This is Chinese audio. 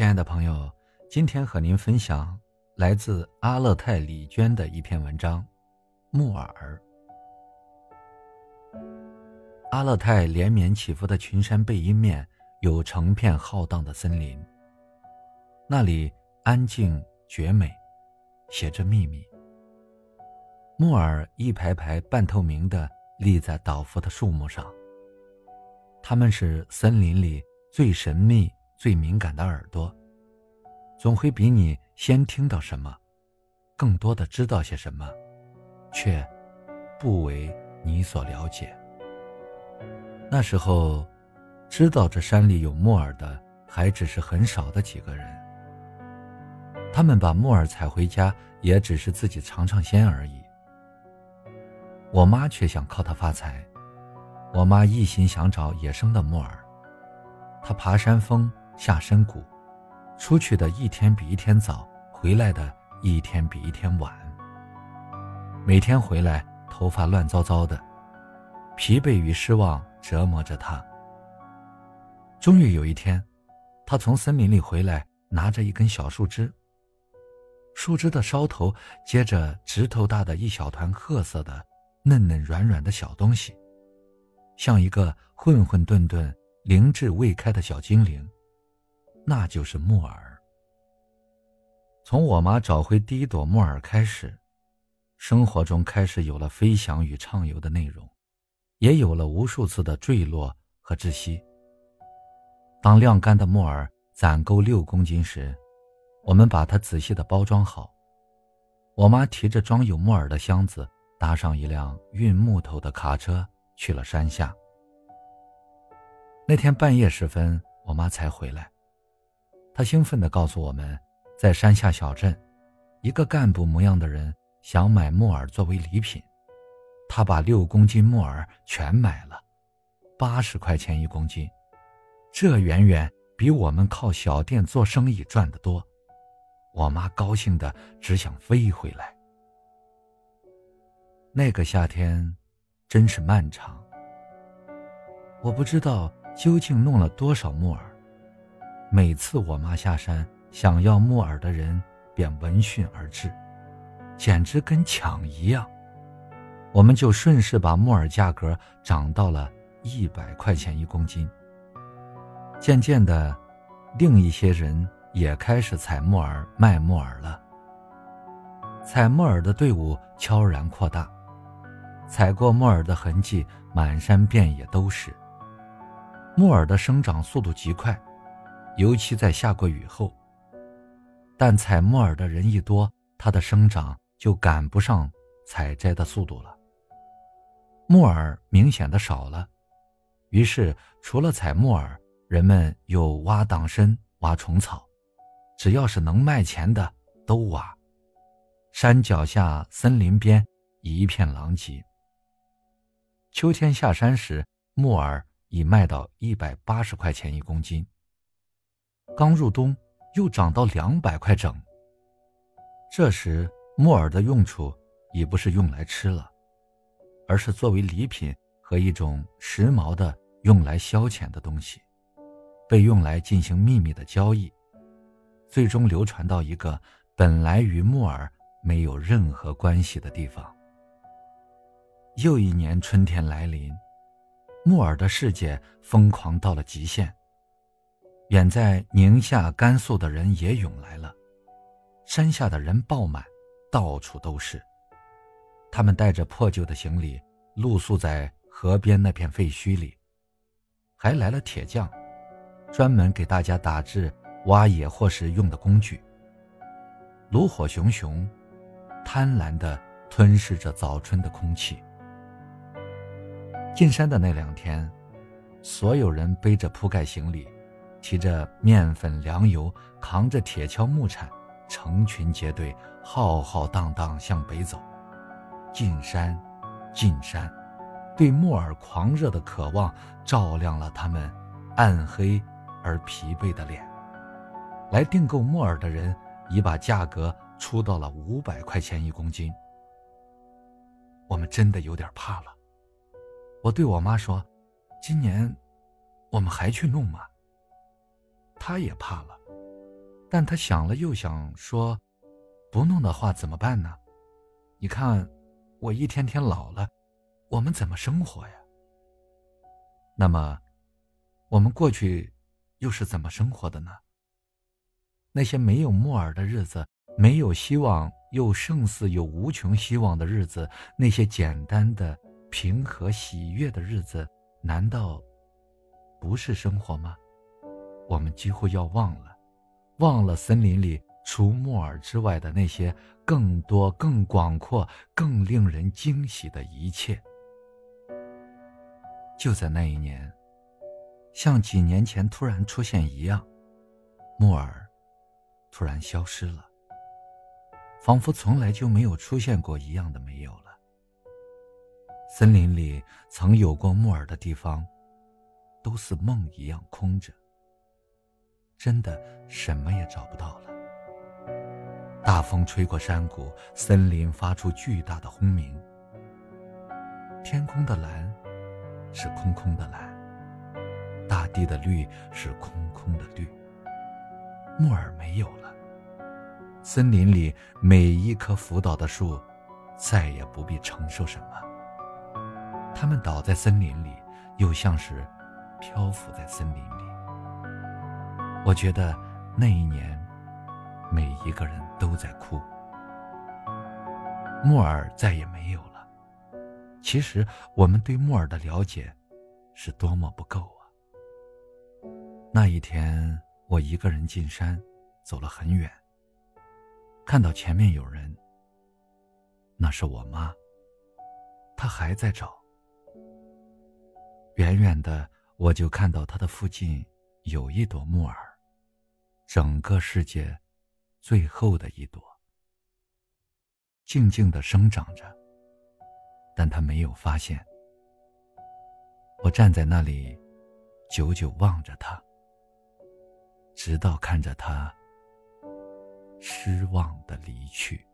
亲爱的朋友，今天和您分享来自阿勒泰李娟的一篇文章《木耳》。阿勒泰连绵起伏的群山背阴面有成片浩荡的森林，那里安静绝美，写着秘密。木耳一排排半透明的立在倒伏的树木上，它们是森林里最神秘。最敏感的耳朵，总会比你先听到什么，更多的知道些什么，却不为你所了解。那时候，知道这山里有木耳的，还只是很少的几个人。他们把木耳采回家，也只是自己尝尝鲜而已。我妈却想靠它发财，我妈一心想找野生的木耳，她爬山峰。下深谷，出去的一天比一天早，回来的一天比一天晚。每天回来，头发乱糟糟的，疲惫与失望折磨着他。终于有一天，他从森林里回来，拿着一根小树枝。树枝的梢头接着指头大的一小团褐色的、嫩嫩软软的小东西，像一个混混沌沌、灵智未开的小精灵。那就是木耳。从我妈找回第一朵木耳开始，生活中开始有了飞翔与畅游的内容，也有了无数次的坠落和窒息。当晾干的木耳攒够六公斤时，我们把它仔细的包装好。我妈提着装有木耳的箱子，搭上一辆运木头的卡车，去了山下。那天半夜时分，我妈才回来。他兴奋地告诉我们，在山下小镇，一个干部模样的人想买木耳作为礼品，他把六公斤木耳全买了，八十块钱一公斤，这远远比我们靠小店做生意赚得多。我妈高兴的只想飞回来。那个夏天，真是漫长。我不知道究竟弄了多少木耳。每次我妈下山想要木耳的人便闻讯而至，简直跟抢一样。我们就顺势把木耳价格涨到了一百块钱一公斤。渐渐的，另一些人也开始采木耳卖木耳了。采木耳的队伍悄然扩大，采过木耳的痕迹满山遍野都是。木耳的生长速度极快。尤其在下过雨后，但采木耳的人一多，它的生长就赶不上采摘的速度了。木耳明显的少了，于是除了采木耳，人们又挖党参、挖虫草，只要是能卖钱的都挖。山脚下、森林边一片狼藉。秋天下山时，木耳已卖到一百八十块钱一公斤。刚入冬，又涨到两百块整。这时，木耳的用处已不是用来吃了，而是作为礼品和一种时髦的用来消遣的东西，被用来进行秘密的交易，最终流传到一个本来与木耳没有任何关系的地方。又一年春天来临，木耳的世界疯狂到了极限。远在宁夏、甘肃的人也涌来了，山下的人爆满，到处都是。他们带着破旧的行李，露宿在河边那片废墟里。还来了铁匠，专门给大家打制挖野货时用的工具。炉火熊熊，贪婪地吞噬着早春的空气。进山的那两天，所有人背着铺盖行李。提着面粉、粮油，扛着铁锹、木铲，成群结队，浩浩荡荡向北走。进山，进山，对木耳狂热的渴望照亮了他们暗黑而疲惫的脸。来订购木耳的人已把价格出到了五百块钱一公斤。我们真的有点怕了。我对我妈说：“今年，我们还去弄吗？”他也怕了，但他想了又想，说：“不弄的话怎么办呢？你看，我一天天老了，我们怎么生活呀？那么，我们过去又是怎么生活的呢？那些没有木耳的日子，没有希望又胜似有无穷希望的日子，那些简单的、平和、喜悦的日子，难道不是生活吗？我们几乎要忘了。”忘了森林里除木耳之外的那些更多、更广阔、更令人惊喜的一切。就在那一年，像几年前突然出现一样，木耳突然消失了，仿佛从来就没有出现过一样的没有了。森林里曾有过木耳的地方，都似梦一样空着。真的什么也找不到了。大风吹过山谷，森林发出巨大的轰鸣。天空的蓝是空空的蓝，大地的绿是空空的绿。木耳没有了，森林里每一棵浮倒的树再也不必承受什么。它们倒在森林里，又像是漂浮在森林里。我觉得那一年，每一个人都在哭。木耳再也没有了。其实我们对木耳的了解，是多么不够啊！那一天，我一个人进山，走了很远，看到前面有人。那是我妈，她还在找。远远的，我就看到她的附近有一朵木耳。整个世界，最后的一朵，静静的生长着。但他没有发现。我站在那里，久久望着他，直到看着他失望的离去。